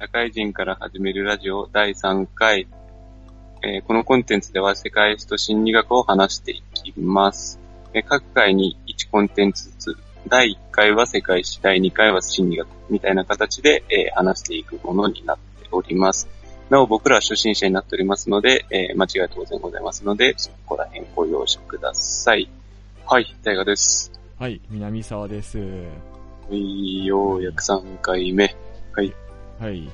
社会人から始めるラジオ第3回。えーこのコンテンツでは世界史と心理学を話していきます。えー各回に1コンテンツずつ、第1回は世界史、第2回は心理学みたいな形で、えー話していくものになっております。なお僕らは初心者になっておりますので、えー間違いは当然ございますので、そこら辺ご容赦ください。はい、大河です。はい、南沢です。はいようやく3回目。はい。はい。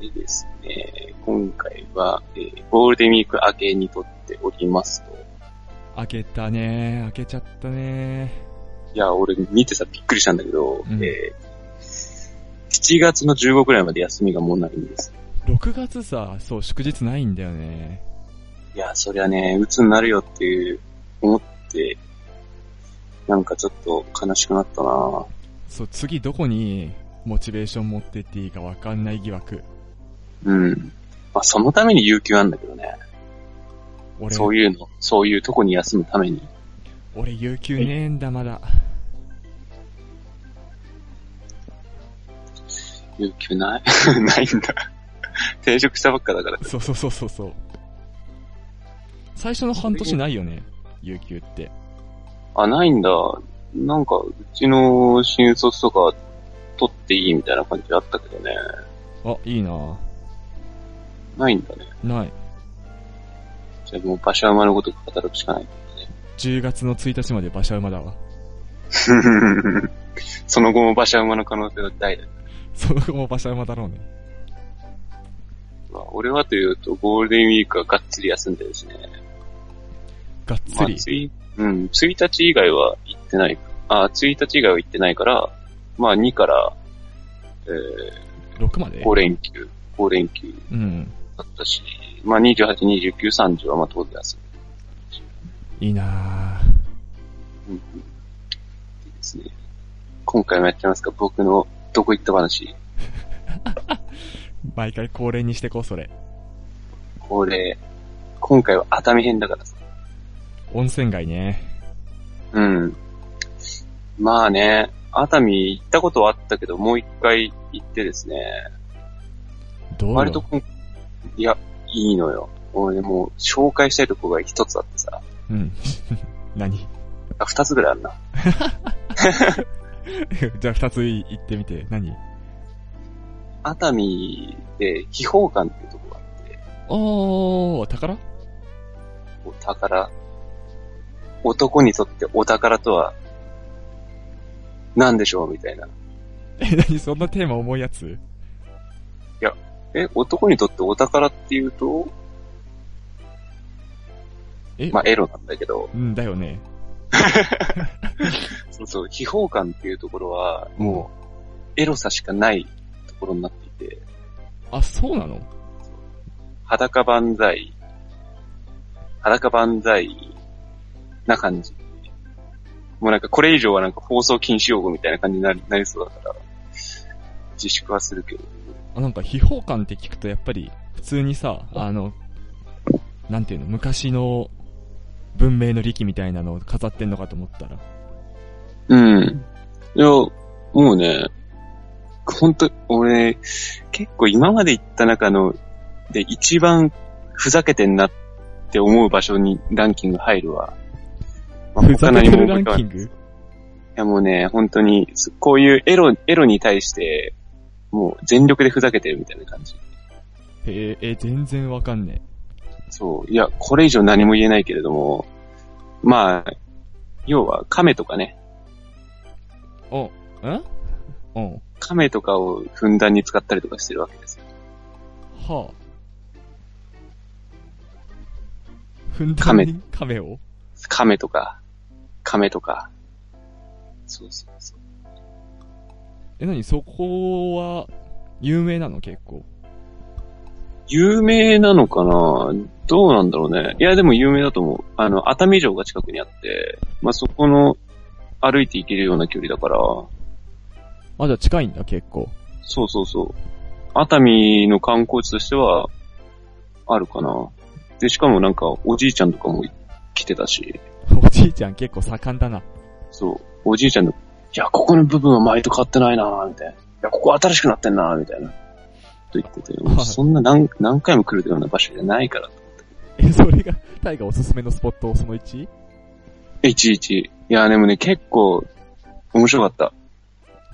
でですね、今回は、えーゴールデンウィーク明けに撮っておりますと。開けたね開けちゃったねいや、俺見てさびっくりしたんだけど、うんえー7月の15くらいまで休みがもうないんです。6月さ、そう、祝日ないんだよね。いや、そりゃね、鬱になるよっていう、思って、なんかちょっと悲しくなったなそう、次どこにモチベーション持ってっていいかわかんない疑惑。うん。まあ、そのために有給あんだけどね。俺、そういうの、そういうとこに休むために。俺、有給ねえんだ、まだ。有給ない？ないんだ。転職したばっかだから。そうそうそうそうそう。最初の半年ないよね、有給って。あ、ないんだ。なんか、うちの新卒とか取っていいみたいな感じあったけどね。あ、いいなないんだね。ない。じゃあもう馬車馬のごとく働くしかない。10月の1日まで馬車馬だわ。その後も馬車馬の可能性は大だ。その後も馬車馬だろうね。まあ俺はというと、ゴールデンウィークはがっつり休んでですね。まあ、がっつり？つい、うん、1日以外は行ってない。あ、1日以外は行ってないから、まあ2から、え6まで？ー、5連休、5連休うん。だったし、まあ28、29、30はまあ当然休いいなむ。うんうん。でですね。今回もやってますか？僕のどこ行った話。毎回恒例にしてこう、それ。これ、今回は熱海編だからさ。温泉街ね。うん。まあね、熱海行ったことはあったけど、もう一回行ってですね、どうよ？割といや、いいのよ。俺もう紹介したいとこが一つあってさ、うん。何？あ、二つぐらいあるな。じゃあ二つ言ってみて。何？熱海で、秘宝館っていうとこがあって、おー、宝？お宝、男にとってお宝とは、何でしょうみたいな。え、何そんなテーマ重いやつ？え、男にとってお宝っていうと、え、まあ、エロなんだけど、うんだよね。そうそう、秘宝館っていうところは、もう、エロさしかないところになっていて、あ、そうなの？裸万歳、裸万歳な感じ。もうなんかこれ以上はなんか放送禁止用語みたいな感じになりなりそうだから、自粛はするけど。あ、なんか秘宝館って聞くとやっぱり普通にさ、あの、なんていうの、昔の文明の利器みたいなのを飾ってんのかと思ったら。うん。いや、もうね、本当俺、結構今まで行った中の、で一番ふざけてんなって思う場所にランキング入るわ。まあふざけてるラン他何もキング？いやもうね、本当に、すこういうエロ、エロに対して、もう全力でふざけてるみたいな感じ。へえ、え、全然わかんねそう。いや、これ以上何も言えないけれども、まあ、要は亀とかね、え？お、んうん。亀とかをふんだんに使ったりとかしてるわけですよ。はあ。ふんだんに？亀を？亀とか、亀とか。そうそうそう。え、なにそこは、有名なの？結構。有名なのかな？どうなんだろうね。いや、でも有名だと思う。あの、熱海城が近くにあって、まあ、そこの、歩いて行けるような距離だから、あ、じゃあ近いんだ結構。そうそうそう。熱海の観光地としては、あるかな。で、しかもなんか、おじいちゃんとかも来てたし、おじいちゃん結構盛んだな。そう、おじいちゃんの、いや、ここの部分は前と変わってないなみたいな。いや、ここ新しくなってんなみたいな。と言ってて、はいそんな何何回も来るような場所じゃないから。え、それが、タイがおすすめのスポット、その 1? いちいち。いや、でもね、結構、面白かった。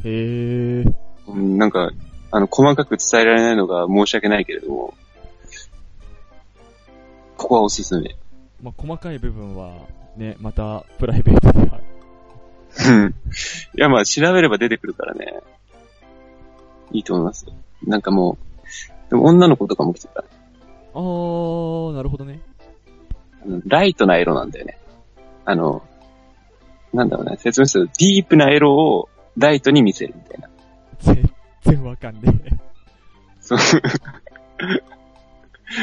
へえ。うん、なんか、あの、細かく伝えられないのが申し訳ないけれども、ここはおすすめ。まあ、細かい部分は、ね、また、プライベートでは。うん。いや、まあ、調べれば出てくるからね。いいと思いますよ。なんかもう、でも女の子とかも来てた。あー、なるほどね。あのライトな色なんだよね。あの、なんだろうね、説明すると、ディープな色をライトに見せるみたいな。全然わかんねえ。そう。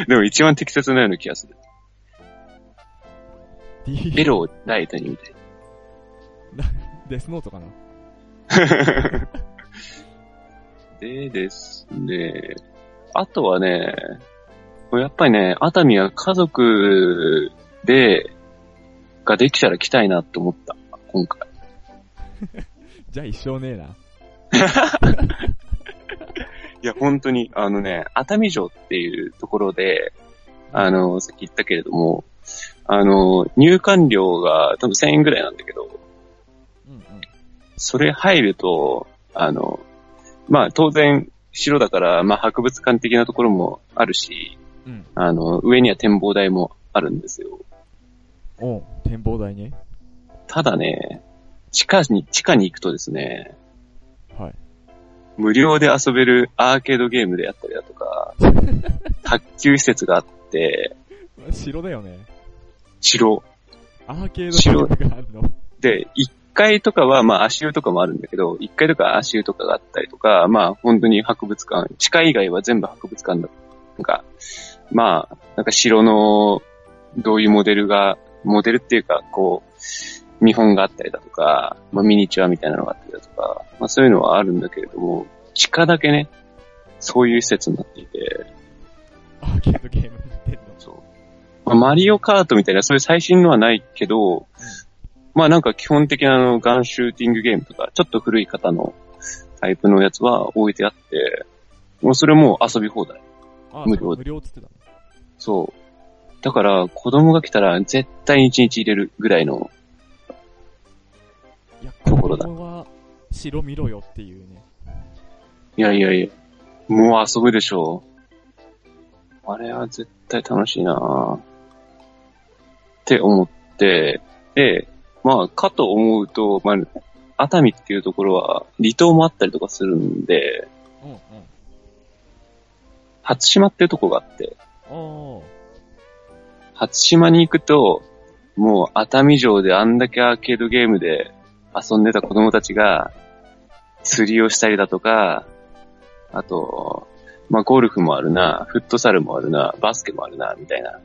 でも一番適切なような気がする。エロをライトに見てる。デスノートかな？でですね、あとはね、やっぱりね、熱海は家族で、ができたら来たいなって思った、今回。じゃあ一生ねえな。いや、本当に、あのね、熱海城っていうところで、あの、さっき言ったけれども、あの、入館料が多分1000円ぐらいなんだけど、うんうん。それ入ると、あの、まあ当然城だから、まあ博物館的なところもあるし、うん。あの、上には展望台もあるんですよ。おう展望台ね。ただね、地下に、地下に行くとですね、はい。無料で遊べるアーケードゲームであったりだとか、卓球施設があって、城だよね。城。アーケードゲームがあるの。で、1階とかは、まあ足湯とかもあるんだけど、1階とか足湯とかがあったりとか、まあ本当に博物館、地下以外は全部博物館だ。なんか、まあ、なんか城の、どういうモデルが、モデルっていうか、こう、見本があったりだとか、まあミニチュアみたいなのがあったりだとか、まあそういうのはあるんだけれども、地下だけね、そういう施設になっていて、アーケードゲームってんの。まあ、マリオカートみたいな、そういう最新のはないけど、まあなんか基本的なあのガンシューティングゲームとか、ちょっと古い方のタイプのやつは置いてあって、もうそれも遊び放題。あ、無料無料っつってたの。そう。だから子供が来たら絶対に1日入れるぐらいの、いや、ところだは城見ろよっていうね。いやいやいや、もう遊ぶでしょう。あれは絶対楽しいなぁって思って、で、まあ、かと思うと、まあ、熱海っていうところは離島もあったりとかするんで、うんうん。初島っていうとこがあって。初島に行くと、もう熱海城であんだけアーケードゲームで遊んでた子供たちが、釣りをしたりだとか、あと、まあゴルフもあるな、フットサルもあるな、バスケもあるな、みたいな。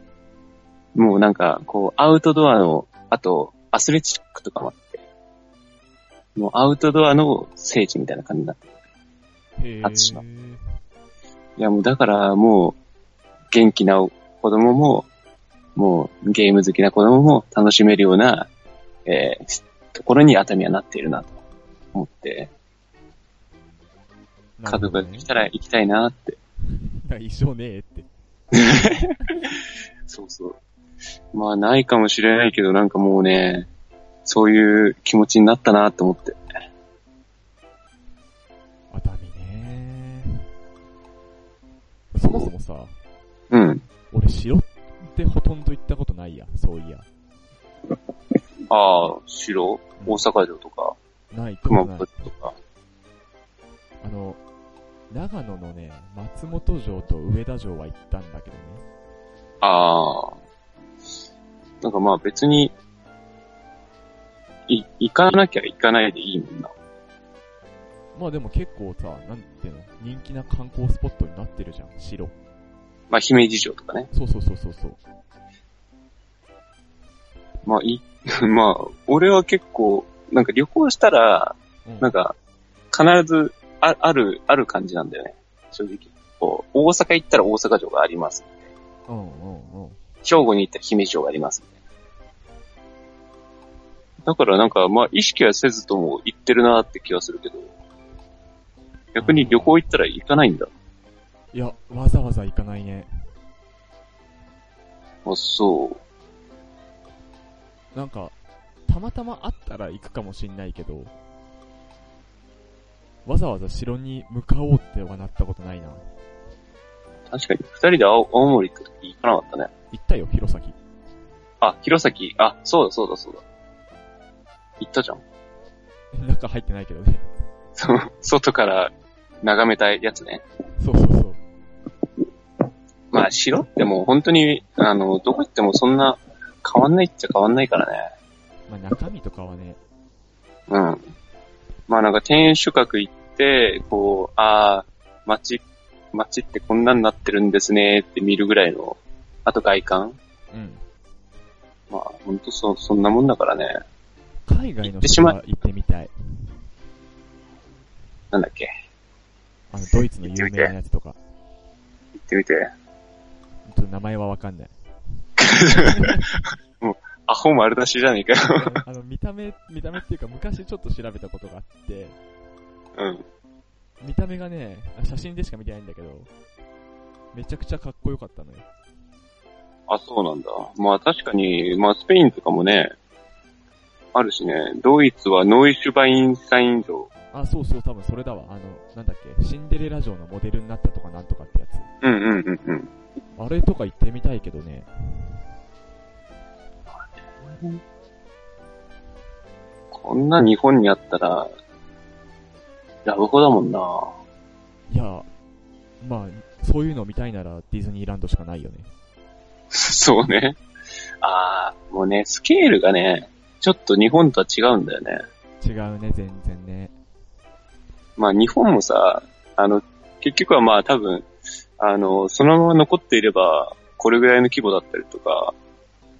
もうなんか、こう、アウトドアの、あと、アスレチックとかもあって、もうアウトドアの聖地みたいな感じになってる。へえ。初島いやもうだからもう、元気な子供も、もうゲーム好きな子供も楽しめるような、えー、ところに熱海はなっているなと思って、家族が来たら行きたいなって。なるほどね。一生ねえって。そうそう。まあないかもしれないけど、なんかもうね、そういう気持ちになったなと思って。熱海ねそもそもさ、うん。俺城ってほとんど行ったことないや、そういや。ああ、城？大阪城とか、ないと熊。本とか？あの、長野のね、松本城と上田城は行ったんだけどね。ああ。なんかまあ別に、い、行かなきゃ行かないでいいもんな。まあでも結構さ、なんていうの、人気な観光スポットになってるじゃん、城。まあ姫路城とかね。そうそうそうそうそう。まあい、まあ、俺は結構、なんか旅行したら、うん、なんか、必ずあある、ある感じなんだよね。正直。こう、大阪行ったら大阪城があります。うんうんうん。兵庫に行ったら姫路城があります。だからなんか、まあ意識はせずとも行ってるなって気はするけど、逆に旅行行ったら行かないんだ。いいや、わざわざ行かないね。あ、そう。なんか、たまたま会ったら行くかもしんないけど、わざわざ城に向かおうってはなったことないな。確かに、二人で青青森行った時行かなかったね。行ったよ、弘前。あ、弘前、あ、そうだそうだそうだ。行ったじゃん。中入ってないけどね。そう、外から眺めたいやつね。そうそうそう。まあ、城？ってもう本当に、あの、どこ行ってもそんな変わんないっちゃ変わんないからね。まあ中身とかはね、うん。まあなんか天守閣行って、こう、ああ、街、街ってこんなになってるんですねって見るぐらいの、あと外観？うん。まあ、ほんとそ、そんなもんだからね。海外の人は行ってみたい。なんだっけ？あの、ドイツの有名なやつとか。行ってみて。ちょっと名前はわかんない。アホ丸出しじゃねえかよ。あの、見た目、見た目っていうか昔ちょっと調べたことがあって、うん。見た目がね、あ写真でしか見てないんだけど、めちゃくちゃかっこよかったのよ。あ、そうなんだ。まあ確かに、まあスペインとかもね、あるしね、ドイツはノイシュバインスタイン城。あ、そうそう、多分それだわ。あの、なんだっけ、シンデレラ城のモデルになったとかなんとかってやつ。うんうんうんうん。あれとか行ってみたいけどね。こんな日本にあったら、ラブホだもんな。いや、まあ、そういうの見たいならディズニーランドしかないよね。そうね。ああ、もうね、スケールがね、ちょっと日本とは違うんだよね。違うね、全然ね。まあ日本もさ、あの、結局はまあ多分、あの、そのまま残っていれば、これぐらいの規模だったりとか、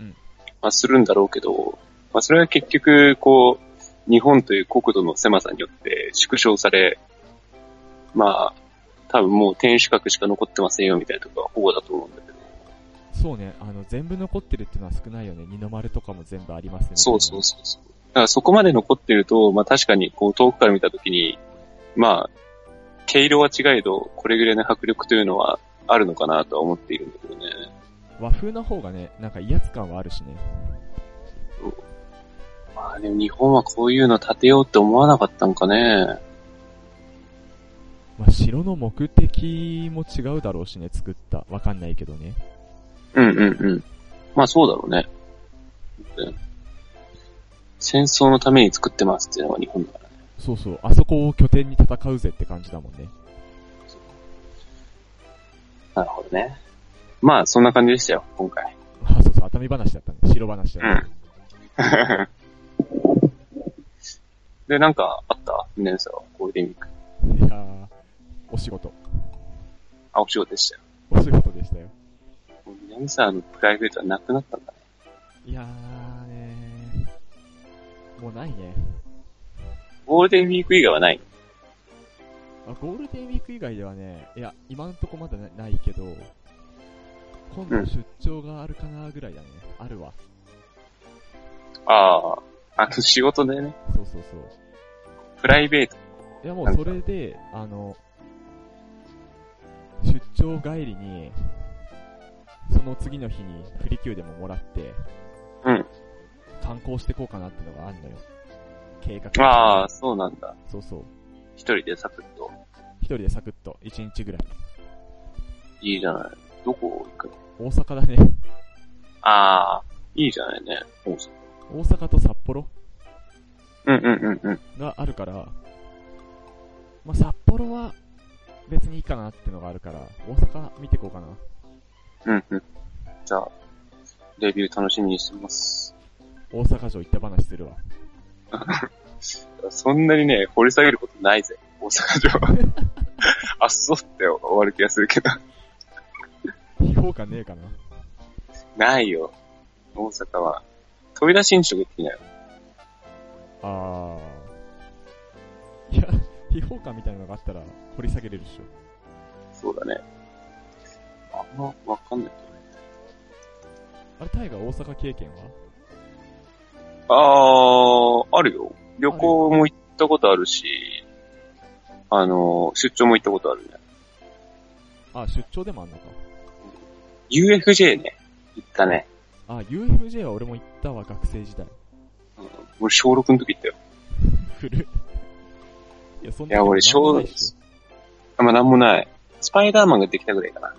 うんまあするんだろうけど、まあそれは結局、こう、日本という国土の狭さによって縮小され、まあ、多分もう天守閣しか残ってませんよみたいなところは保護だと思うんだけど。そうね、あの、全部残ってるっていうのは少ないよね。二の丸とかも全部ありますね。そうそうそうそう。だからそこまで残ってると、まあ確かにこう遠くから見たときに、まあ、毛色は違えど、これぐらいの迫力というのはあるのかなとは思っているんだけどね。和風の方がね、なんか威圧感はあるしね。まあでも日本はこういうの建てようって思わなかったんかね。まあ、城の目的も違うだろうしね、作った。わかんないけどね。うんうんうん。まあそうだろうね。うん戦争のために作ってますっていうのが日本だからね。そうそう、あそこを拠点に戦うぜって感じだもんね。なるほどね。まあそんな感じでしたよ、今回。あ、そうそう、熱海話だったね。城話だね。うん。で、なんかあった？皆さんはゴールデンウィーク。いやー、お仕事。あ、お仕事でしたよ。お仕事でしたよ。南沢のプライベートはなくなったんだね。いやーねー、もうないね。ゴールデンウィーク以外はないあゴールデンウィーク以外ではね、いや、今んとこまだなないけど、今度出張があるかなぐらいだね。あるわ。ああ、あの仕事でね、そうそうそう。プライベート。いやもうそれで、あの、出張帰りに、その次の日にプリキューでももらって、うん。観光してこうかなってのがあるのよ。計画。ああ、そうなんだ。そうそう。一人でサクッと。一人でサクッと、一日ぐらい。いいじゃない。どこ行くの？大阪だね。ああ、いいじゃないね。大阪大阪と札幌うんうんうんうん。があるから、まあ、札幌は別にいいかなってのがあるから、大阪見てこうかな。うんうん。じゃあ、レビュー楽しみにしてます。大阪城行った話するわ。そんなにね、掘り下げることないぜ。大阪城。あっそうって終わる気がするけど。評価ねえかな。ないよ。大阪は。飛び出新宿行ってきなよ。あー。いや、秘宝館みたいなのがあったら掘り下げれるでしょ。そうだね。あんまわかんないけあれ、タイが大阪経験は？ど。あー、あるよ。旅行も行ったことあるし、あの、出張も行ったことあるね。あ、出張でもあんのか。UFJ ね、行ったね。あ、UFJ は俺も行ったわ、学生時代。うん俺小6の時行ったよ。古い。いや、そんいや俺なんもないっしょあんまなんもない。スパイダーマンができたぐらいかな。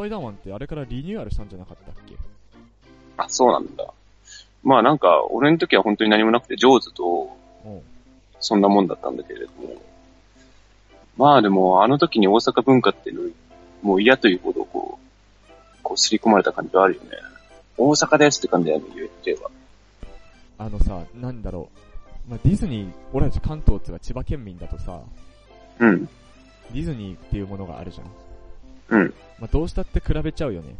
スパイダーマンってあれからリニューアルしたんじゃなかったっけ？あ、そうなんだ。まあなんか、俺の時は本当に何もなくて、ジョーズと、うん。そんなもんだったんだけれども。まあでも、あの時に大阪文化っていうの、もう嫌というほどこう、こう刷り込まれた感じはあるよね。大阪ですって感じだよね、UFJ は。あのさ、なんだろう。まあ、ディズニー、俺たち関東っていうか千葉県民だとさ、うん、ディズニーっていうものがあるじゃん。うん。まあ、どうしたって比べちゃうよね。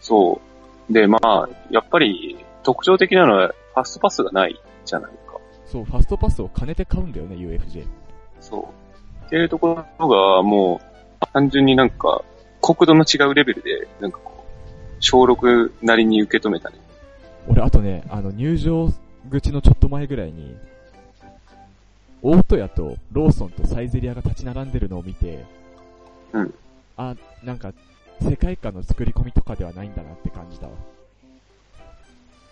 そう。で、まあ、やっぱり特徴的なのはファストパスがないじゃないか。そう、ファストパスを兼ねて買うんだよね、UFJ。そう。っていうところがもう、単純になんか、国土の違うレベルで、なんかこう、小6なりに受け止めたね。俺、あとね、あの、入場口のちょっと前ぐらいに、オートヤとローソンとサイゼリアが立ち並んでるのを見て、うん。あ、なんか、世界観の作り込みとかではないんだなって感じたわ。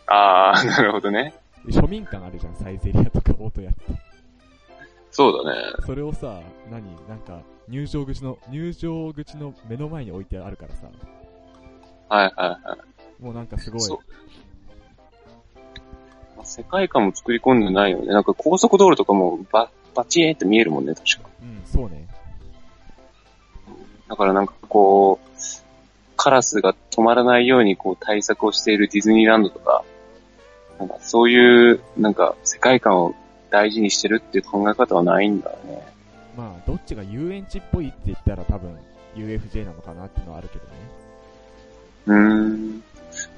あー、なるほどね。庶民感あるじゃん、サイゼリアとかオートヤって。そうだね。それをさ、何なんか、入場口の、入場口の目の前に置いてあるからさ、はいはいはい。もうなんかすごい、世界観も作り込んでないよね。なんか高速道路とかもババチーって見えるもんね、確か。うん、そうね。だからなんかこう、カラスが止まらないようにこう対策をしているディズニーランドとか、なんかそういうなんか世界観を大事にしてるっていう考え方はないんだよね。まあ、どっちが遊園地っぽいって言ったら多分、UFJ なのかなっていうのはあるけどね。うーん。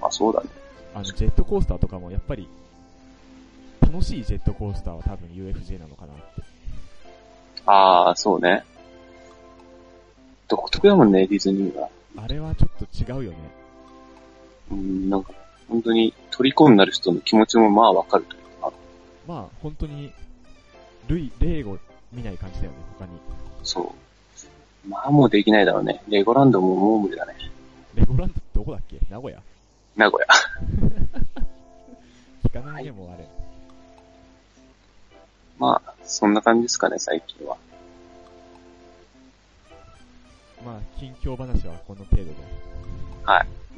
まあそうだね。あの、ジェットコースターとかもやっぱり、楽しいジェットコースターは多分 UFJ なのかなって。ああ、そうね。独特だもんね、ディズニーは。あれはちょっと違うよね。うん、なんか、本当に虜になる人の気持ちもまあわかるというか、まあ、本当に、類、例を見ない感じだよね、他に。そう。まあもうできないだろうね。レゴランドももう無理だね。レゴランドってどこだっけ？名古屋？名古屋。聞かないね、もうあれ。まあ、そんな感じですかね、最近は。まあ、近況話はこの程度で。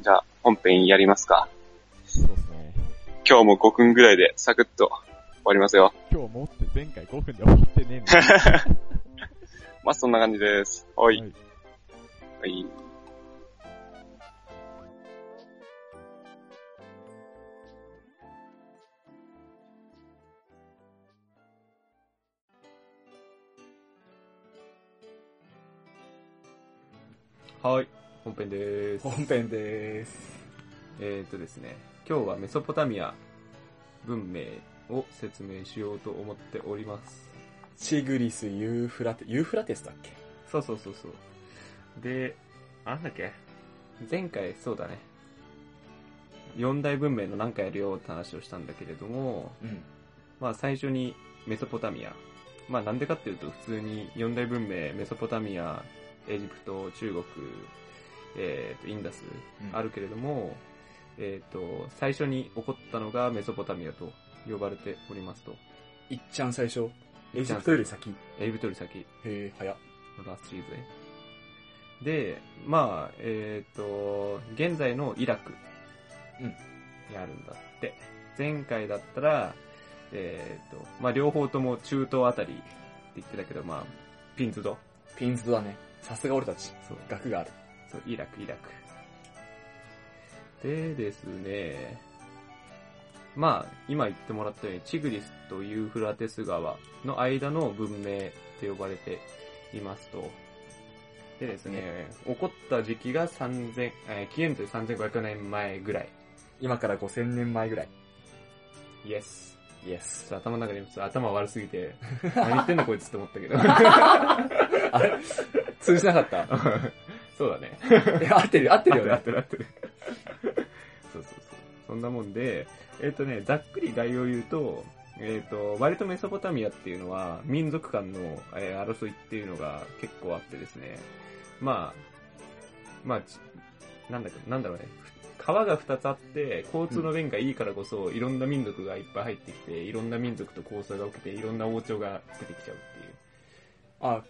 じゃあ、本編やりますか。そうですね。今日も5分ぐらいでサクッと終わりますよ。今日もって前回5分で終わってねえんだよ。まあそんな感じです。おい。はいはい。はい、本編でーす。本編でーす。えーとですね、今日はメソポタミア文明を説明しようと思っております。チグリス、ユーフラテ、ユーフラテスだっけ？そうそうそうそう。で、なんだっけ？前回そうだね。四大文明の何かやるよって話をしたんだけれども、うん。まあ最初にメソポタミア。まあなんでかっていうと普通に四大文明、メソポタミア、エジプト、中国、えーと、インダス、うんあるけれども、えっ、と、最初に起こったのがメソポタミアと呼ばれておりますと。いっちゃん最初？エジプトより先？エジプトより先へえ、早っ。のラストシリーズね。で、まあ、えっ、と、現在のイラクうんにあるんだって。前回だったら、えっ、と、まあ両方とも中東あたりって言ってたけど、まあ、ピンズド。ピンズだね。さすが俺たち。そう、学がある。そう、イラク、イラク。でですね、まあ、今言ってもらったように、チグリスとユーフラテス川の間の文明と呼ばれていますと。でですね、起こった時期が3000、えー紀元と3500年前ぐらい。今から5000年前ぐらい。イエス。イエス。頭の中でちょっと頭悪すぎて、何言ってんだこいつって思ったけど。あれ？通じなかった？そうだね。え、合ってる、合ってるよね合っ。てる合ってる。そうそうそう。そんなもんで、えっ、とね、ざっくり概要を言うと、えっ、と、割とメソポタミアっていうのは、民族間の、えー争いっていうのが結構あってですね。まあ、まあ、ちなんだか、なんだろうね。川が2つあって、交通の便がいいからこそ、いろんな民族がいっぱい入ってきて、いろんな民族と交差が起きて、いろんな王朝が出てきちゃうっていう。あ、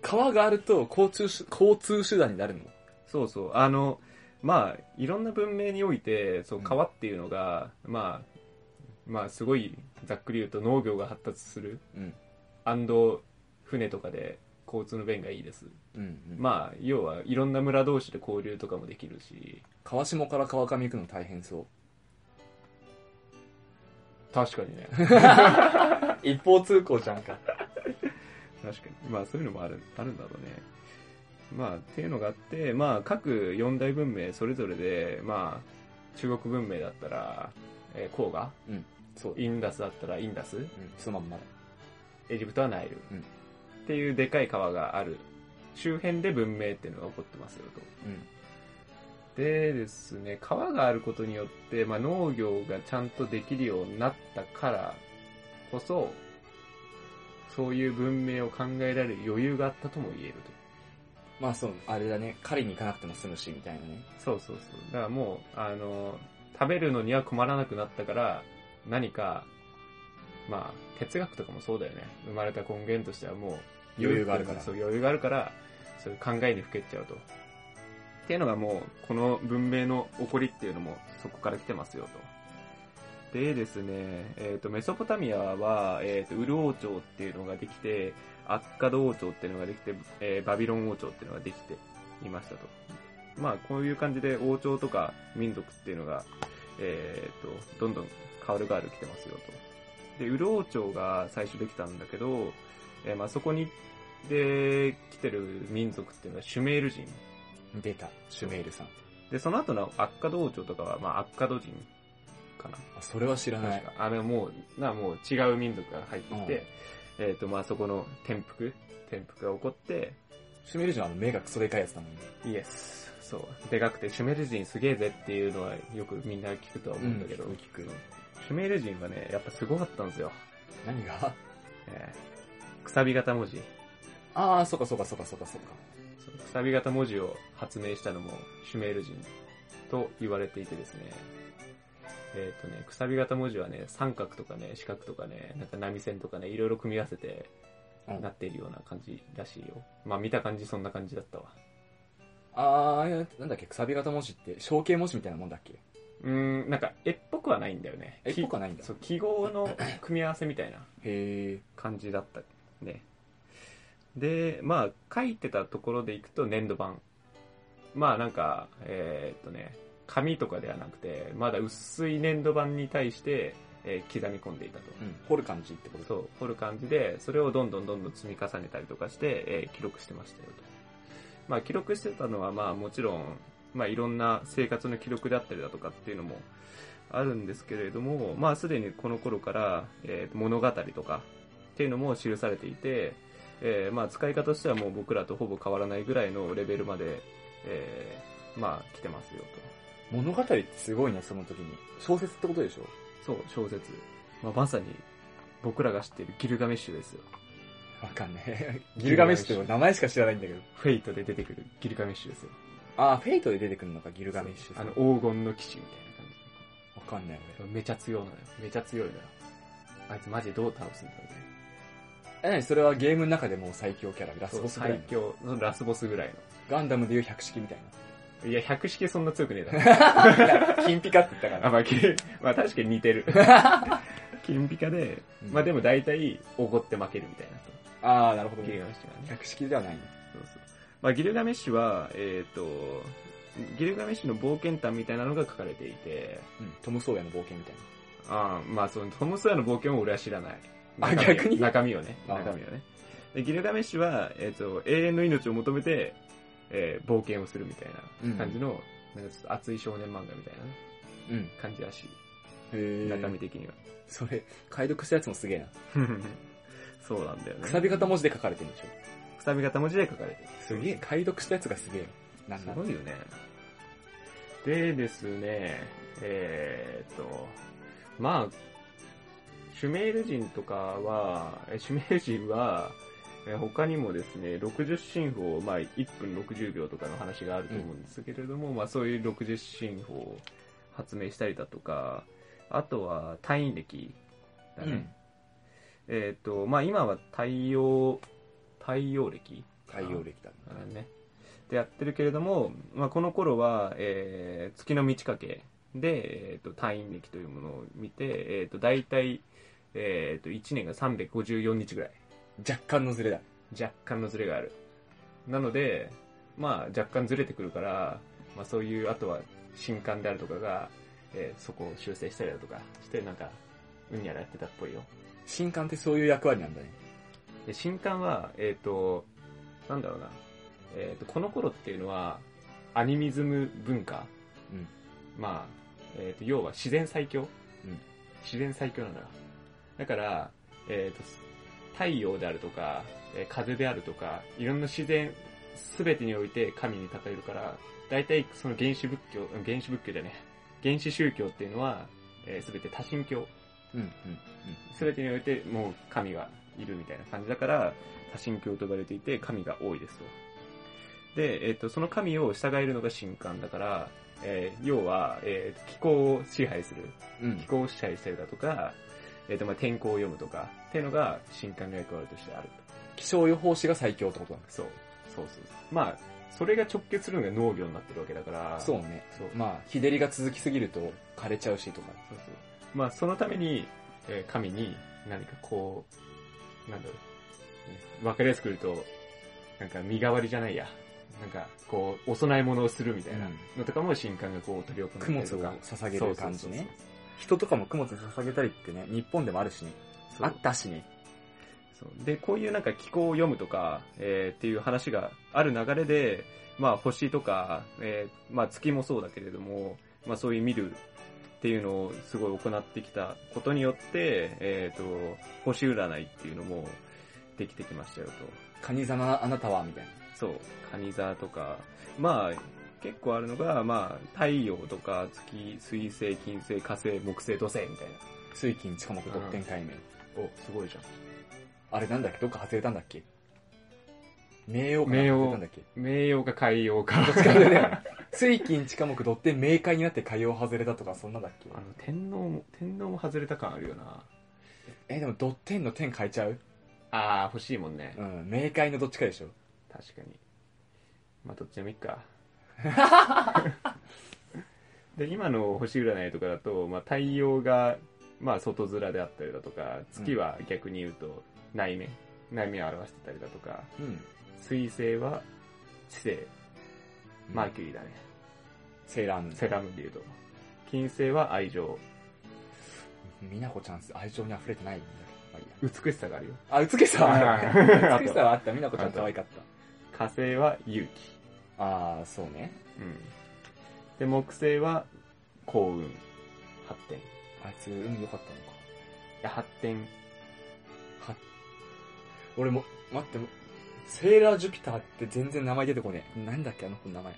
川があると交通し、交通手段になるの？そうそう。あの、まあ、いろんな文明において、そう、うん川っていうのが、まあ、まあ、すごい、ざっくり言うと農業が発達する、うん。船とかで交通の便がいいです。うん、うん。まあ、要はいろんな村同士で交流とかもできるし、川下から川上行くの大変そう。確かにね。一方通行じゃんか。確かに。まあ、そういうのもある、あるんだろうね。まあ、っていうのがあって、まあ、各四大文明それぞれで、まあ、中国文明だったら、えー、黄河？そう。インダスだったらインダス？うん、そのまんまだ。エジプトはナイル、うんっていうでかい川がある周辺で文明っていうのが起こってますよと。うん。でですね、川があることによって、まあ、農業がちゃんとできるようになったからこそ、そういう文明を考えられる余裕があったとも言えると。まあそう、あれだね、狩りに行かなくても済むし、みたいなね。そうそうそう。だからもう、あの、食べるのには困らなくなったから、何か、まあ、哲学とかもそうだよね。生まれた根源としてはもう、余裕があるからそう、余裕があるから、そういう考えにふけっちゃうと。っていうのがもう、この文明の起こりっていうのも、そこから来てますよと。でですね、えっ、と、メソポタミアは、えっ、と、ウル王朝っていうのができて、アッカド王朝っていうのができて、えーバビロン王朝っていうのができていましたと。まあ、こういう感じで王朝とか民族っていうのが、えっ、と、どんどん変わる変わる来てますよと。で、ウル王朝が最初できたんだけど、えーまあそこに、で、来てる民族っていうのはシュメール人。出た、シュメールさん。で、その後のアッカド王朝とかは、まあアッカド人かな。あ、それは知らない。あの、もう、な、もう違う民族が入ってきて、えっ、と、まあそこの転覆転覆が起こって、シュメール人はあの目がクソでかいやつだもんね。イエス。そう。でかくて、シュメール人すげえぜっていうのはよくみんな聞くとは思うんだけど、うん聞く聞くシュメール人はね、やっぱすごかったんですよ。何が？えー、くさび型文字。ああ、そっかそっかそっかそっかそっか。くさび型文字を発明したのもシュメール人と言われていてですね。えっ、とね、くさび型文字はね、三角とかね、四角とかね、なんか波線とかね、いろいろ組み合わせてうんなっているような感じらしいよ。まあ見た感じそんな感じだったわ。あー、なんだっけ、くさび型文字って象形文字みたいなもんだっけ？うーん、なんか絵っぽくはないんだよね。絵っぽくはないんだきそう、記号の組み合わせみたいなへ感じだったね。で、まあ、書いてたところでいくと粘土板。まあなんか、えーっとね、紙とかではなくて、まだ薄い粘土板に対して、えー刻み込んでいたと。ー。うん。掘る感じってこと？そう、掘る感じで、それをどんどんどんどん積み重ねたりとかして、えー記録してましたよと。まあ記録してたのはまあもちろん、まあいろんな生活の記録であったりだとかっていうのもあるんですけれども、まあすでにこの頃から、えー物語とかっていうのも記されていて、えーまあ使い方としてはもう僕らとほぼ変わらないぐらいのレベルまで、えーまあ来てますよと。物語ってすごいね、その時に。小説ってことでしょ？そう、小説。まあまさに僕らが知っているギルガメッシュですよ。わかんねえ。ギルガメッシュって名前しか知らないんだけど。フェイトで出てくるギルガメッシュですよ。あー、フェイトで出てくるのか、ギルガメッシュ。あの、黄金の騎士みたいな感わかんないじ。めちゃ強いのよ。めちゃ強いのよ。あいつマジでどう倒すんだろうね。俺。え、何それはゲームの中でもう最強キャラ、ラスボスぐらいの。最強のラスボスぐらいガンダムでいう百式みたいの。いや、百式そんな強くねえだろ。金ピカって言ったかあ、ら。まあ、きまあ確かに似てる。金ピカで、うんまあでも大体、おごって負けるみたいな。あー、なるほどギルね。ガメッシュがね。百式ではないね。そうそう。まあギルガメッシュは、えっ、と、ギルガメッシュの冒険譚みたいなのが書かれていて、うん。トム・ソーヤの冒険みたいああ、まあそのトム・ソーヤの冒険を俺は知らない。あ逆に？中身をね。中身をね。で、ギルガメッシュは、えっ、と、永遠の命を求めて、えー冒険をするみたいな感じの、なんかちょっと熱い少年漫画みたいなねな。うん。感じらしい。へ中身的には。それ、解読したやつもすげえな。そうなんだよね。くさび型文字で書かれてるんでしょ？くさび型文字で書かれてる。すげえ、解読したやつがすげえよ。なんすごいよね。でですね、えーっと、まあ、シュメール人とかは、えシュメール人は、えー他にもですね、60進法、まあ、1分60秒とかの話があると思うんですけれども、まあ、そういう60進法を発明したりだとか、あとは単位歴だね。えっ、と、まあ、今は太陽、太陽暦太陽暦だね。ね。でやってるけれども、まあ、この頃は、えー月の満ち欠けで、えー、と単位暦というものを見て、えー、と大体、えー、と1年が354日ぐらい。若干のズレだ。若干のズレがある。なので、まあ若干ずれてくるから、まあそういう、あとは新刊であるとかが、えーそこを修正したりだとかして、なんか、うんやらやってたっぽいよ。新刊ってそういう役割なんだね。で、新刊は、えっ、と、なんだろうな、えっ、と、この頃っていうのは、アニミズム文化。うんまあ、えっ、と、要は自然最強。うん自然最強なんだ。だから、えっ、と、太陽であるとか、えー風であるとか、いろんな自然、すべてにおいて神に称えるから、大体その原始仏教、うん原始仏教じゃねえ原始宗教っていうのは、えー、すべて多神教。うん、うん、すべてにおいてもう神がいるみたいな感じだから、多神教と呼ばれていて神が多いですと。で、えっ、と、その神を従えるのが神官だから、えー要は、えー気候を支配する。うん。うん気。候を支配したりだとか、えっ、と、まあ、天候を読むとか、っていうのが神官の役割としてあると。気象予報士が最強ってことなんです。そう。そうそうそう。まあ、それが直結するのが農業になってるわけだから。そうね。そう。まあ、日照りが続きすぎると枯れちゃうしとか。そうそう。まあ、そのために、えー神に何かこう、なんだろう、わかりやすく言うと、なんか身代わりじゃないや。なんか、こう、お供え物をするみたいなのとかも神官がこう取り行った供物をりとか。捧げる感じそうそうね。人とかも供物捧げたりってね、日本でもあるしね。あったしね。で、こういうなんか気候を読むとか、えーっていう話がある流れで、まあ星とか、えーまあ月もそうだけれども、まあそういう見るっていうのをすごい行ってきたことによって、えっ、と、星占いっていうのもできてきましたよと。カニ座のあなたは、みたいな。そう、蟹座とか、まあ、結構あるのが、まあ、太陽とか月、水星、金星、火星、木星、土星みたいな。水金地下木ドッテン解明。お、すごいじゃん。あれなんだっけ？どっか外れたんだっけ名誉かな名誉外れたんだっけ名誉か海洋か。どっちかでね。水金地下木ドッテン明快になって海洋外れたとかそんなんだっけ？あの、天皇も、天皇も外れた感あるよな。え、でもドッテンの点変えちゃう？ああ、欲しいもんね。うん、明快のどっちかでしょ。確かに。まあ、どっちでもいいか。で、今の星占いとかだと、まあ、太陽が、まあ、外面であったりだとか、月は逆に言うと内面、内面を表してたりだとか、うん。水星は知性、マーキュリーだね。セーラームーン。セラムンで言うと。金星は愛情、みなこちゃん愛情に溢れてないんだまあいいや美しさがあるよ。あ、美しさはあある。と美しさはあった。みなこちゃん可愛かっ火星は勇気。た。あー、そうね。うん。で、木星は幸運、発展。いあいつ、運良かったのか。や、発展、は、俺も、待って、セーラージュピターって全然名前出てこねえ。なんだっけ、あの子の名前。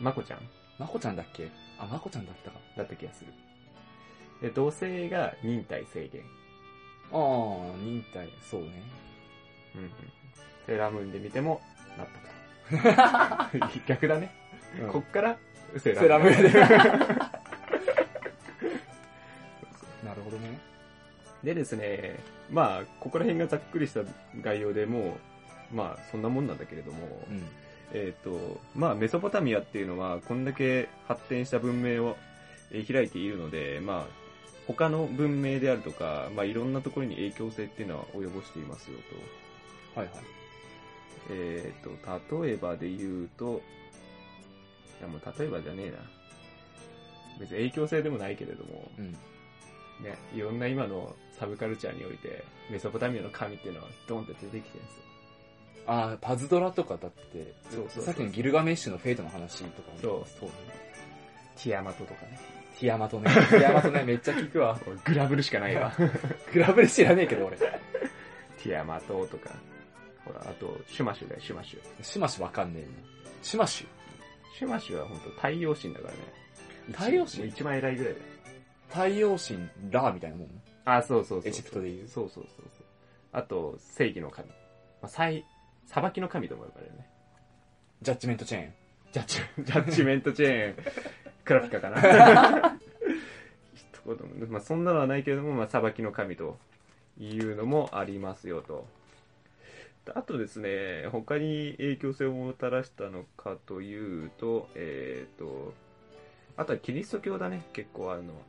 まこちゃん？まこちゃんだっけ？あ、まこちゃんだったか。だった気がする。で、土星が忍耐制限。あー、忍耐、そうね。うんうん。セーラームーンで見ても、なったと。逆だね。うんこっから、セセーラームー。なるほどね。でですね、まあ、ここら辺がざっくりした概要でもう、まあ、そんなもんなんだけれども、うん。えっ、と、まあ、メソポタミアっていうのは、こんだけ発展した文明をえー開いているので、まあ、他の文明であるとか、まあ、いろんなところに影響性っていうのは及ぼしていますよと。はいはい。えっ、と、例えばで言うと、いやもう例えばじゃねえな。別に影響性でもないけれども、うん。ね、いろんな今のサブカルチャーにおいて、メソポタミアの神っていうのはドンって出てきてるんですよ。あー、パズドラとかだって、そうそうさっきのギルガメッシュのフェイトの話とかもそうそうね。ティアマトとかね。ティアマトね。ティアマトね、めっちゃ聞くわ。俺グラブルしかないわ。グラブレ知らねえけど俺。ティアマトとか。ほら、あと、シュマシュだよ、シュマシュ。シマシュわかんねえな。シマシュシュマシュは本当太陽神だからね。太陽神？もう一番偉いぐらいだよ。太陽神ラーみたいなもんあ、そうそうそう。エジプトで言うそうそうそうそう。あと、正義の神。まあ、裁、裁きの神とも呼ばれるね。ジャッジメントチェーン。ジャッジ、ジャッジメントチェーン、クラピカかな。一言も、まあ、そんなのはないけれども、まあ、裁きの神というのもありますよと。あとですね、他に影響性をもたらしたのかというと、えっ、と、あとはキリスト教だね、結構あるのは。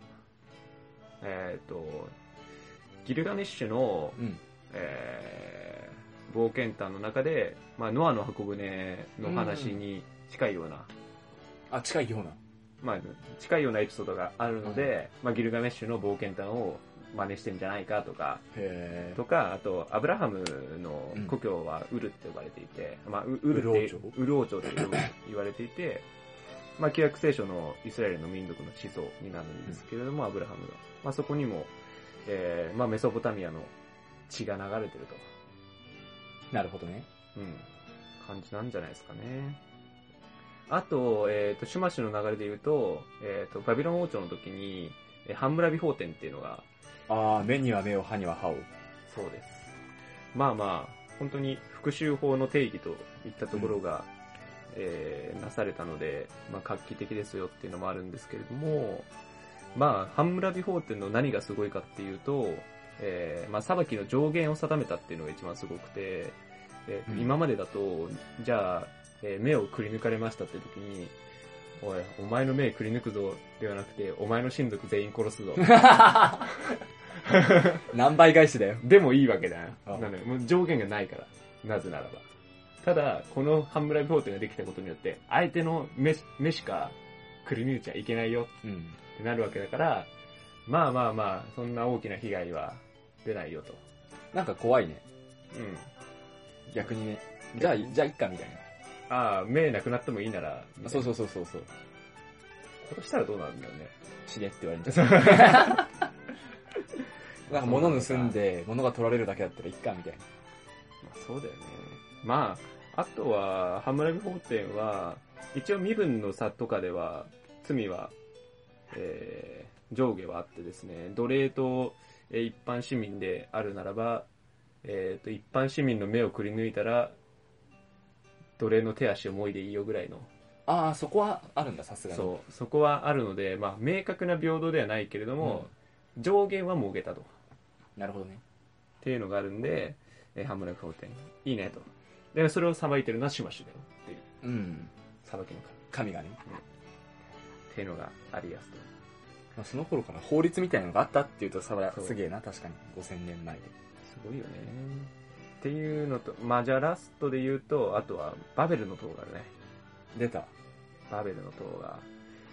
えっ、と、ギルガメッシュの、うん。えー冒険譚の中で、まあ、ノアの箱舟の話に近いような、あ、近いような。まあ、近いようなエピソードがあるので、まあ、ギルガメッシュの冒険譚を真似してんじゃないかとか、へとか、あと、アブラハムの故郷はウルって呼ばれていて、まあ、ウウルってウル王朝、って言われていて、まあ、旧約聖書のイスラエルの民族の始祖になるんですけれども、アブラハムが。まあ、そこにも、えーまあ、メソポタミアの血が流れてると。なるほどね。うん、感じなんじゃないですかね。あと、えっ、と、シュマシュの流れで言うと、えっ、と、バビロン王朝の時に、えーハンムラビ法典っていうのが、ああ、目には目を、歯には歯を。そうです。まあまあ、本当に復讐法の定義といったところが、えーなされたので、まあ画期的ですよっていうのもあるんですけれども、まあ、ハンムラビ法典の何がすごいかっていうと、えーまあ、裁きの上限を定めたっていうのが一番すごくて、えーうん今までだと、じゃあ、えー目をくり抜かれましたって時に、おい、お前の目くり抜くぞではなくて、お前の親族全員殺すぞ。何倍返しだよ。でもいいわけだよ。あなのよもう上限がないから。なぜならば。ただ、このハンムラビ法典ができたことによって、相手の目目しかくり抜いちゃいけないようん。ってなるわけだから、まあまあまあ、そんな大きな被害は出ないよと。なんか怖いね。うん。逆にね。じゃあ、じゃあ、いっか、みたいな。ああ、目なくなってもいいなら、あそうそうそうそうそう。殺したらどうなるんだよね。死ねって言われるんじゃない？なんか物盗んで、物が取られるだけだったらいっか、みたいな。まあそうだよね。まあ、あとは、ハムラビ法典は、一応身分の差とかでは、罪は、えー、上下はあってですね、奴隷と、えー一般市民であるならば、えー、と、一般市民の目をくり抜いたら、奴隷の手足をもいでいいよぐらいの、ああ、そこはあるんだ、さすがに。そう、そこはあるので、まあ、明確な平等ではないけれども、上限は設けたと。なるほどね。っていうのがあるんで、えーハムラビ法典、いいねと。で、それを裁いてるのはシュマシュだよっていう、うん。裁きの神。神がね。っていうのがありやすと。まあ、その頃から法律みたいなのがあったっていうとさそうすげえな、確かに。5000年前で。すごいよね。っていうのと、まあじゃあラストで言うと、あとはバベルの塔があるね。出た。バベルの塔が。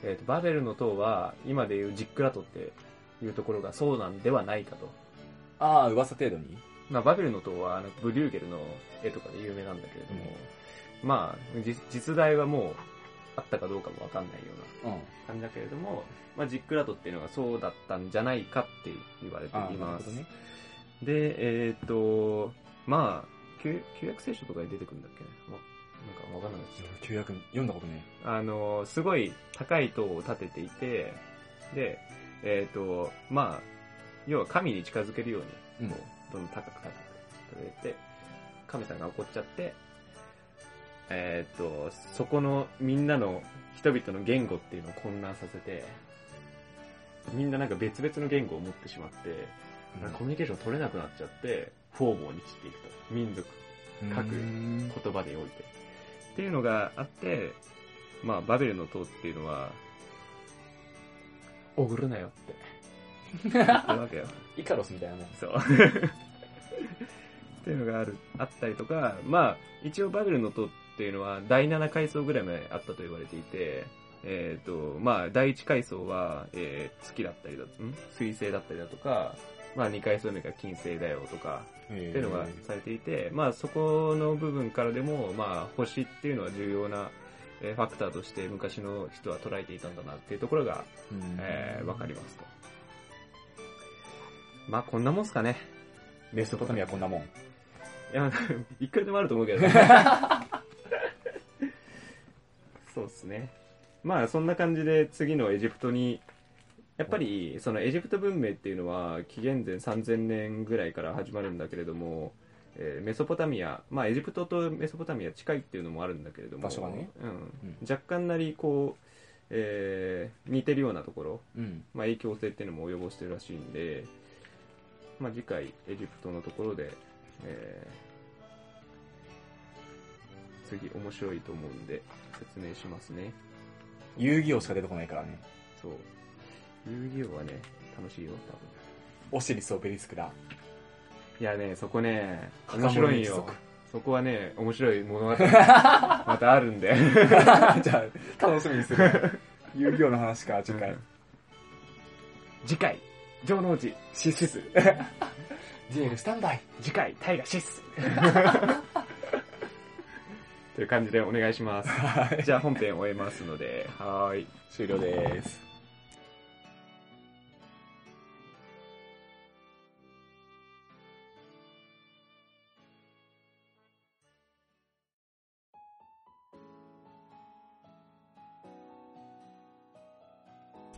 えっ、と、バベルの塔は、今でいうジックラトっていうところがそうなんではないかと。ああ、噂程度に？まあ、バベルの塔は、あの、ブリューゲルの絵とかで有名なんだけれども、まあ、実実在はもう、あったかどうかもわかんないようなうん。感じだけれども、まあ、ジックラトっていうのがそうだったんじゃないかって言われています。ね。で、えっ、と、まあ、旧旧約聖書とかに出てくるんだっけね？わなんかわかんなくなっちゃっ旧約読んだことね。た。あの、すごい高い塔を建てていて、で、えっ、と、まあ、要は神に近づけるように、どんどん高く高く取れて、神さんが怒っちゃって、えっ、と、そこのみんなの人々の言語っていうのを混乱させて、みんななんか別々の言語を持ってしまって、なんかコミュニケーション取れなくなっちゃって、方々に散っていくと。民族、各うん言葉でおいて。っていうのがあって、まあ、バベルの塔っていうのは、おぐるなよって言ってるわけよ。イカロスみたいなもん。そう。っていうのがある、あったりとか、まあ、一応バベルの塔っていうのは第7階層ぐらいまであったと言われていて、えっ、と、まあ、第1階層は、えー月だったりだ、ん？水星だったりだとか、まあ、2階層目が金星だよとか、ってっていうのがされていて、まあそこの部分からでも、まあ星っていうのは重要なえーファクターとして昔の人は捉えていたんだなっていうところが、えーわかりますと。まあこんなもんすかね。メソポタミアこんなもん。いや、いくらでもあると思うけどね。そうですね。まあそんな感じで次のエジプトに、やっぱりそのエジプト文明っていうのは紀元前3000年ぐらいから始まるんだけれども、えーメソポタミア、まあ、エジプトとメソポタミア近いっていうのもあるんだけれども場所がねうんうん若干なりこう、えー似てるようなところ、うん。まあ、影響性っていうのも及ぼしてるらしいんで、まあ、次回エジプトのところで、えー次面白いと思うんで説明しますね遊戯王しか出てこないからね。そう遊戯王はね楽しいよ多分オシリス・オベリスクだ。いやねそこね面白いよそこはね面白い物語 またあるんで じゃあ、楽しみにする。遊戯王の話か、次回。次回城之内シス。ジェール、スタンバイ。次回タイガシス という感じでお願いしますはい。じゃあ本編終えますのではーい終了です。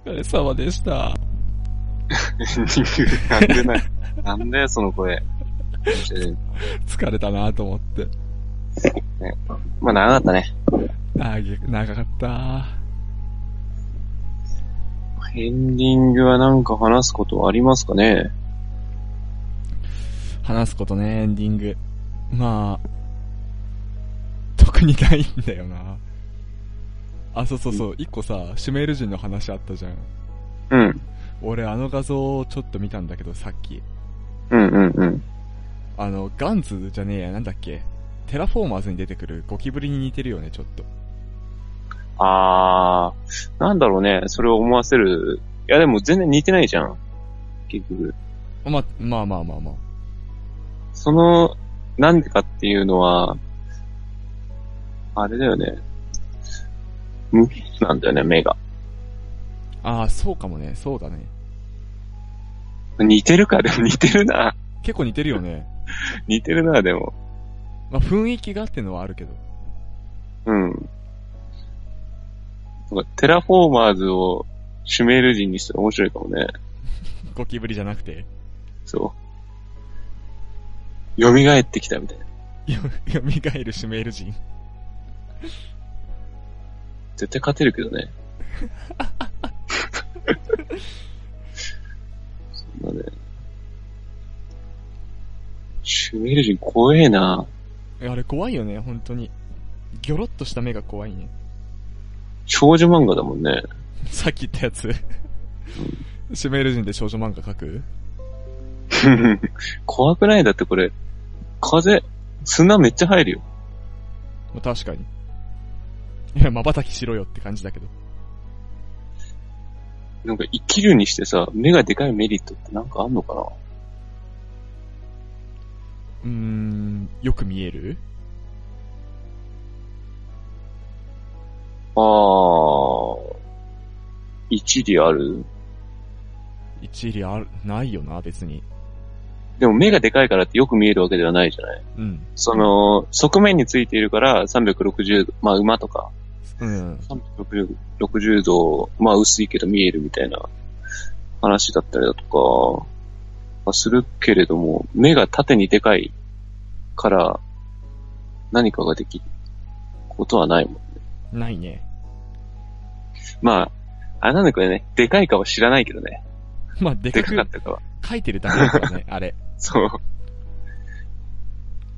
お疲れ様でした。なんでな、なんだよ、その声。疲れたなと思って。まあ、長かったね。長かった。エンディングはなんか話すことはありますかね？話すことね、エンディング。まあ、特にないんだよな。あ、そうそうそう、一個さ、シュメール人の話あったじゃん。うん。俺あの画像をちょっと見たんだけど、さっき。うんうんうん。あの、ガンズじゃねえや、なんだっけ？テラフォーマーズに出てくるゴキブリに似てるよね、ちょっと。あー、なんだろうね、それを思わせる。いやでも全然似てないじゃん。結局。ま、まあまあまあまあ。その、なんでかっていうのは、あれだよね。無限なんだよね、目が。ああ、そうかもね、そうだね。似てるか、でも似てるな。結構似てるよね。似てるな、でも。まあ雰囲気がってのはあるけど。うん。なんかテラフォーマーズをシュメール人にしたら面白いかもね。ゴキブリじゃなくて。そう。蘇ってきたみたいな。よ、蘇るシュメール人。絶対勝てるけどね。そんなね。シュメール人怖えな。いやあれ怖いよね、本当に。ギョロッとした目が怖いね。少女漫画だもんね。さっき言ったやつ。シュメール人で少女漫画描く？怖くない？だってこれ、風、砂めっちゃ入るよ。まあ確かに。いや、瞬きしろよって感じだけど。なんか生きるにしてさ、目がでかいメリットってなんかあんのかな？うーん、よく見える？あー、一理ある？一理ある、ないよな、別に。でも目がでかいからってよく見えるわけではないじゃないうん。その、側面についているから360度、まあ馬とか、うん。360 60度、まあ薄いけど見えるみたいな話だったりだとか、まあするけれども、目が縦にでかいから何かができることはないもん。ないね。まあ、あれなんだけどね、でかいかは知らないけどね。まあ、でかかったかは。書いてるだけだからね、あれ。そう。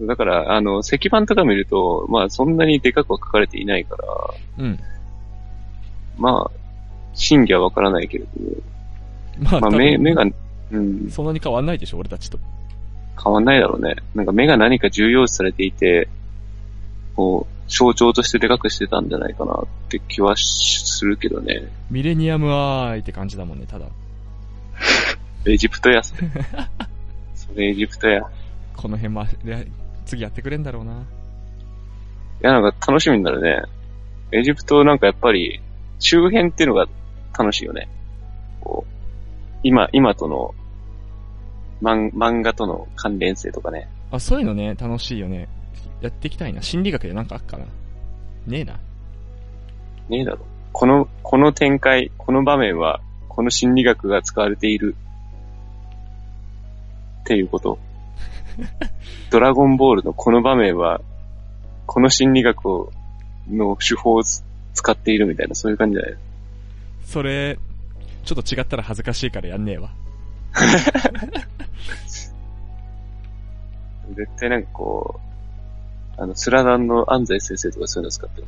だから、あの、石板とか見ると、まあそんなにでかくは書かれていないから、うん。まあ、真偽はわからないけれども、まあ、まあ目、目が、うん、そんなに変わんないでしょ、俺たちと。変わんないだろうね。なんか目が何か重要視されていて、こう、象徴としてでかくしてたんじゃないかなって気はしするけどね。ミレニアムアーイって感じだもんね、ただ。エジプトや、それ。それエジプトや。いこの辺まで、次やってくれんだろうな。や、なんか楽しみになるね。エジプトなんかやっぱり、周辺っていうのが楽しいよね。こう、今、今との、漫漫画との関連性とかね。あ、そういうのね、楽しいよね。やっていきたいな。心理学でなんかあっかな。ねえな。ねえだろ。この、この展開、この場面は、この心理学が使われている。っていうこと。ドラゴンボールのこの場面は、この心理学を、の手法をつ使っているみたいな、そういう感じじゃないそれ、ちょっと違ったら恥ずかしいからやんねえわ。絶対なんかこう、あの、スラダンの安西先生とかそういうの使ってる。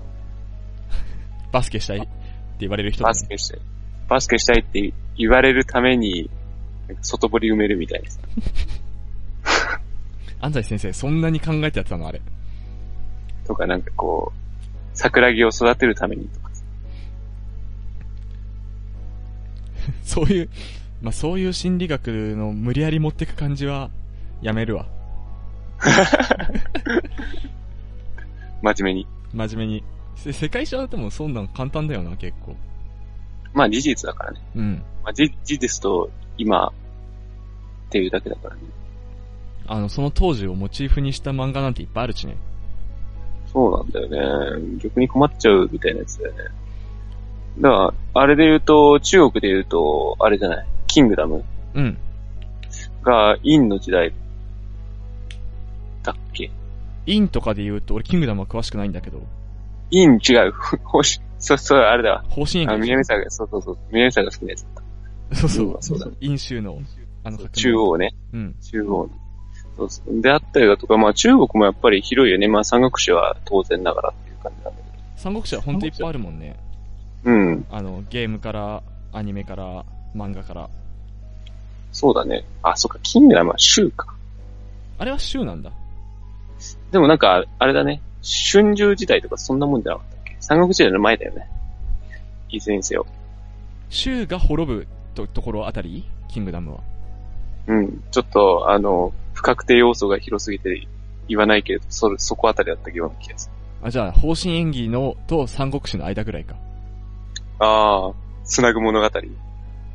バスケしたいって言われる人だねバスケしたい。バスケしたいって言われるために、外堀埋めるみたいなさ。安西先生、そんなに考えてやってたのあれ。とかなんかこう、桜木を育てるためにとか。そういう、まあ、そういう心理学の無理やり持ってく感じは、やめるわ。真面目に。真面目に。せ世界史はでもそんなん簡単だよな、結構。まあ事実だからね。うん。まあ事事実と今っていうだけだからね。あの、その当時をモチーフにした漫画なんていっぱいあるしね。そうなんだよね。逆に困っちゃうみたいなやつだよね。だから、あれで言うと、中国で言うと、あれじゃない？キングダム？うん。が陰の時代だっけ？インとかで言うと、俺キングダムは詳しくないんだけど、陰違う。星、そうそう、あれだわ。方針あ、演技。南さんが、そうそうそう。南さんが好きなやつだった。そうそううん。そうだイン州の、あの、中。央ね。うん。中央に。そうそう。であったりだとか、まあ中国もやっぱり広いよね。まあ三国志は当然ながらっていう感じなんだけ三国志は本当いっぱいあるもんね。ど。うん。あの、ゲームから、アニメから、漫画から。そうだね。あ、そっか、キングダムは州か。あれは州なんだ。でもなんか、あれだね。春秋時代とかそんなもんじゃなかったっけ？三国時代の前だよね。いずれにせよ。州が滅ぶとところあたり？キングダムは。うん。ちょっと、あの、不確定要素が広すぎて言わないけれど、それ、そこあたりだったような気がする。あ、じゃあ、方針演技のと三国志の間ぐらいか。ああ、つなぐ物語。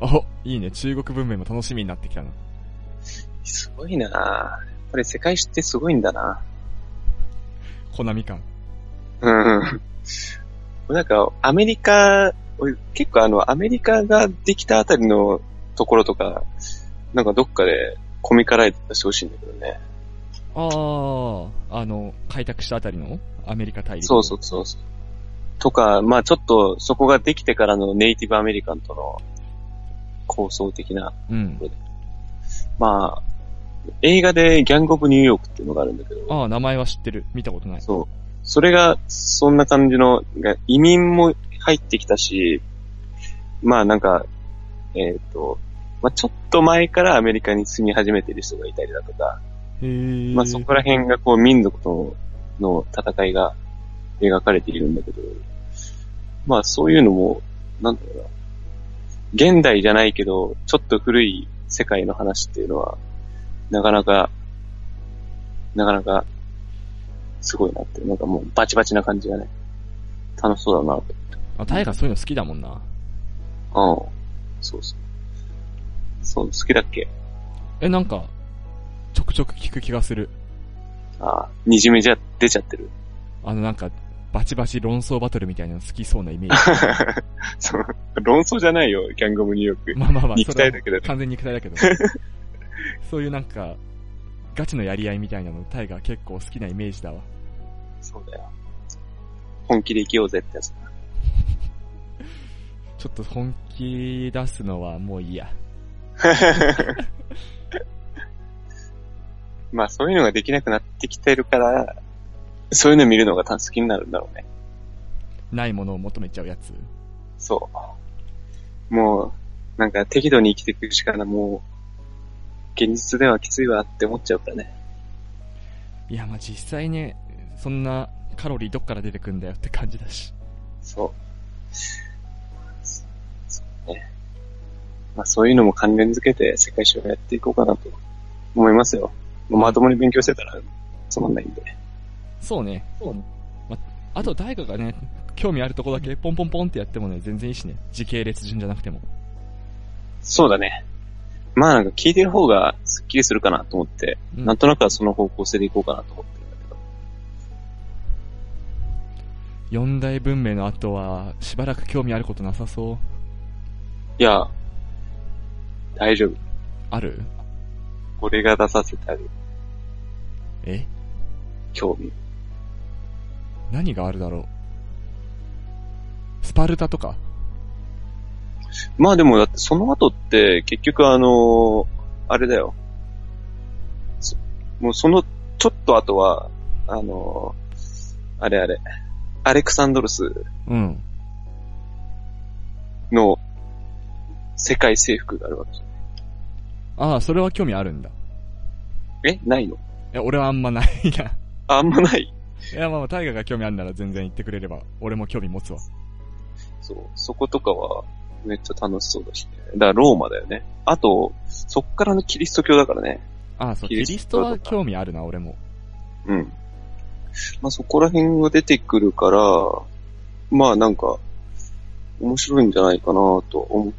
あ、いいね。中国文明も楽しみになってきたな。すごいなやっぱり世界史ってすごいんだなコナミ感。うん。なんか、アメリカ、俺結構あの、アメリカができたあたりのところとか、なんかどっかでコミカライズしてほしいんだけどね。ああ、あの、開拓したあたりの？アメリカ大陸。そうそうそうそう。とか、まあちょっとそこができてからのネイティブアメリカンとの構想的な、うん。まあ、映画でギャングオブニューヨークっていうのがあるんだけど、ああ、名前は知ってる。見たことない。そう。それが、そんな感じの、が移民も入ってきたし、まあなんか、えっ、と、まあちょっと前からアメリカに住み始めてる人がいたりだとか。まあそこら辺がこう民族との戦いが描かれているんだけど、まあそういうのも、なんだろうな、現代じゃないけど、ちょっと古い世界の話っていうのは、なかなか、なかなか、すごいなって、なんかもうバチバチな感じがね、楽しそうだなとあ、タイガそういうの好きだもんな。うん。そうそう。そう、好きだっけ？え、なんか、ちょくちょく聞く気がする。ああ、にじみじゃ出ちゃってる？あのなんか、バチバチ論争バトルみたいなの好きそうなイメージ。そう、論争じゃないよ、ギャングオブニューヨーク。まあまあまあ、肉体だけど完全に肉体だけど。そういうなんか、ガチのやり合いみたいなの、タイガー結構好きなイメージだわ。そうだよ。本気で生きようぜってやつだ。ちょっと本気出すのはもういいや。まあそういうのができなくなってきてるから、そういうの見るのが好きになるんだろうね。ないものを求めちゃうやつ。そう。もう、なんか適度に生きていくしかな、もう、現実ではきついわって思っちゃうからね。いや、まあ実際ね、そんなカロリーどっから出てくんだよって感じだし。そう。そうね。まあそういうのも関連づけて世界史をやっていこうかなと思いますよ。まともに勉強してたらつまんないんで。そうね。まあと、大河がね、興味あるとこだけポンポンポンってやってもね、全然いいしね。時系列順じゃなくても。そうだね。まあなんか聞いてる方がスッキリするかなと思って、うんなんとなくはその方向性でいこうかなと思ってるんだけど。四大文明の後は、しばらく興味あることなさそう。いや、大丈夫。ある？俺が出させてある。え？興味。何があるだろう？スパルタとか？まあでもだってその後って結局あのあれだよ。そもうそのちょっと後は、あのあれあれ、アレクサンドロスうん。の世界征服があるわけじああ、それは興味あるんだ。えないの？いや、俺はあんまないな。ああんまない？いや、まあ、タイガが興味あるなら全然言ってくれれば、俺も興味持つわ。そう、そことかはめっちゃ楽しそうだしね。だからローマだよね。あと、そっからのキリスト教だからね。ああ、そう、キキリストは興味あるな、俺も。うん。まあそこら辺が出てくるから、まあなんか、面白いんじゃないかなと思っ。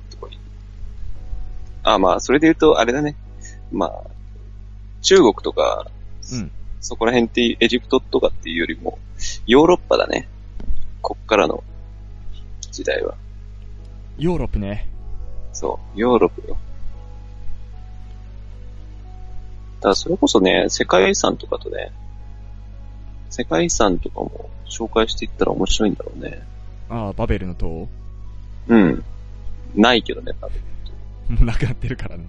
あ、まあそれで言うと、あれだね。まあ、中国とか、うん。そこら辺ってエジプトとかっていうよりも、ヨーロッパだね。こっからの時代は。ヨーロップね。そう、ヨーロップよ。だからそれこそね、世界遺産とかとね、世界遺産とかも紹介していったら面白いんだろうね。ああ、バベルの塔？もうん。ないけどね、多分。うなくなってるからね。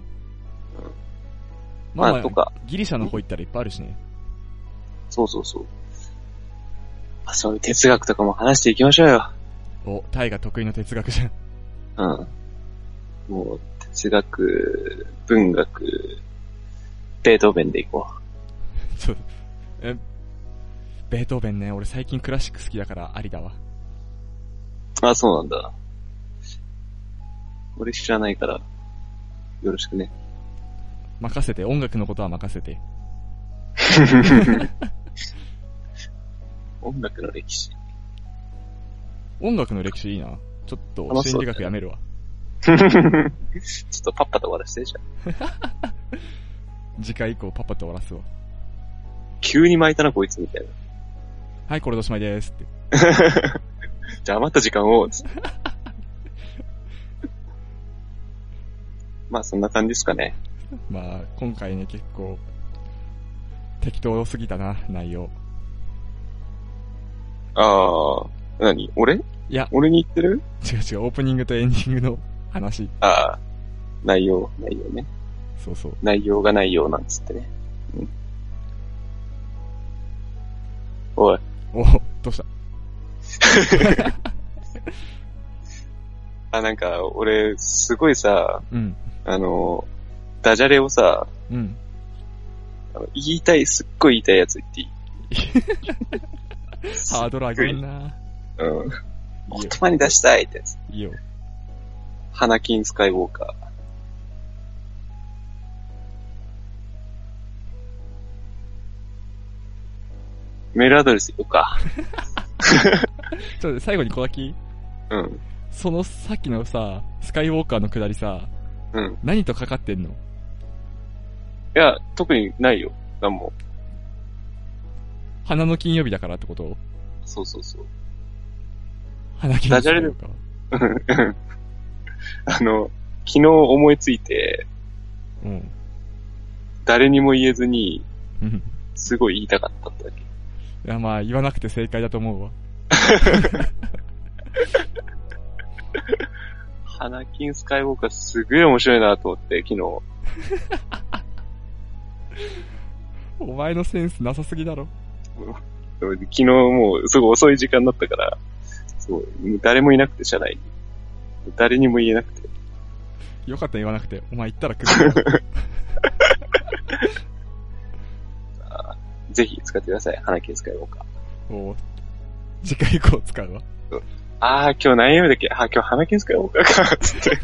まあ、まあ、とか、ギリシャの方行ったらいっぱいあるしね。そうそうそう。まあ、そういう哲学とかも話していきましょうよ。お、タイが得意の哲学じゃん。うん。もう、哲学、文学、ベートーベンでいこそう。え、ベートーベンね、俺最近クラシック好きだからありだわ。う。あ、そうなんだ。俺知らないから、よろしくね。任せて、音楽のことは任せて。音楽の歴史。音楽の歴史いいな。ちょっと心理学やめるわ。ちょっとパッパと終わらせて、じゃん。次回以降パパと終わらすわ。急に巻いたな、こいつ、みたいな。はい、これでおしまいですって。じゃあ余った時間を、つってまあ、そんな感じですかね。まあ、今回ね、結構、適当すぎたな、内容。ああ、何？俺？いや、俺に言ってる？違う違う、オープニングとエンディングの話。ああ、内容、内容ね。そうそう。内容が内容なんつってね。うん。おい、お、どうした？あ、なんか、俺、すごいさ、うん。あの、ダジャレをさ、うん。あの言いたい、すっごい言いたいやつ言っていい？ハードル上げんな。うん。いい言よ。葉に出したいってやつ。いいよ。花金スカイウォーカー。メールアドレス言おうか。ちょっと最後に小滝うん。そのさっきのさ、スカイウォーカーのくだりさ、うん。何とかかってんの？いや、特にないよ。なんも。花の金曜日だからってこと？そうそうそう。花金ダジャレでか？あの、昨日思いついて、うん。誰にも言えずに、うん。すごい言いたかったってだけ。いや、まあ、言わなくて正解だと思うわ。花金スカイウォーカーすげえ面白いなと思って、昨日。お前のセンスなさすぎだろ。昨日もうすごい遅い時間だったから、そう、誰もいなくて、社内に。誰にも言えなくて。よかった言わなくて。お前言ったら来る よ。ぜひ使ってください。花金スカイウォーカー。おう次回以降使うわ。あー、今日何曜日だっけ？あー、今日花金スカイウォーカーか、つって。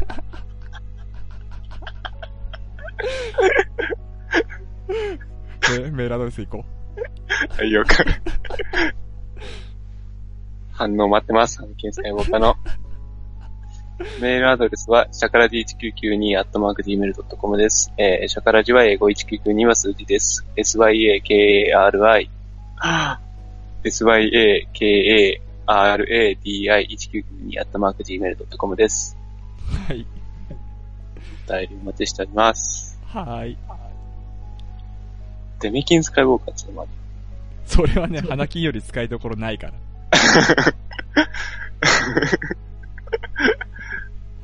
で、メールアドレス行こはい、よか反応待ってます。花金スカイウォーカーの。メールアドレスは、シャカラジ1992アットマーク Gmail.com です。えー、シャカラジは英語1992は数字です。syakari、syakari RADI1992 アットマーク Gmail.com です。う。はい。お便りお待ちしております。はーい。デメキンスカイウォーカーってのもある。それはね、花金より使いどころないから。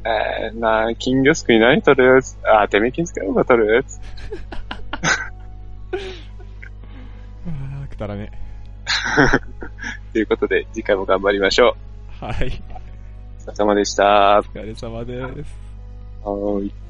えー、なあ、金魚すくい何取る？あ、デメキンスカイウォーカー取る？あーくだらね。ということで、次回も頑張りましょはい。う。お疲れ様でした。はお疲れ様です。ーい。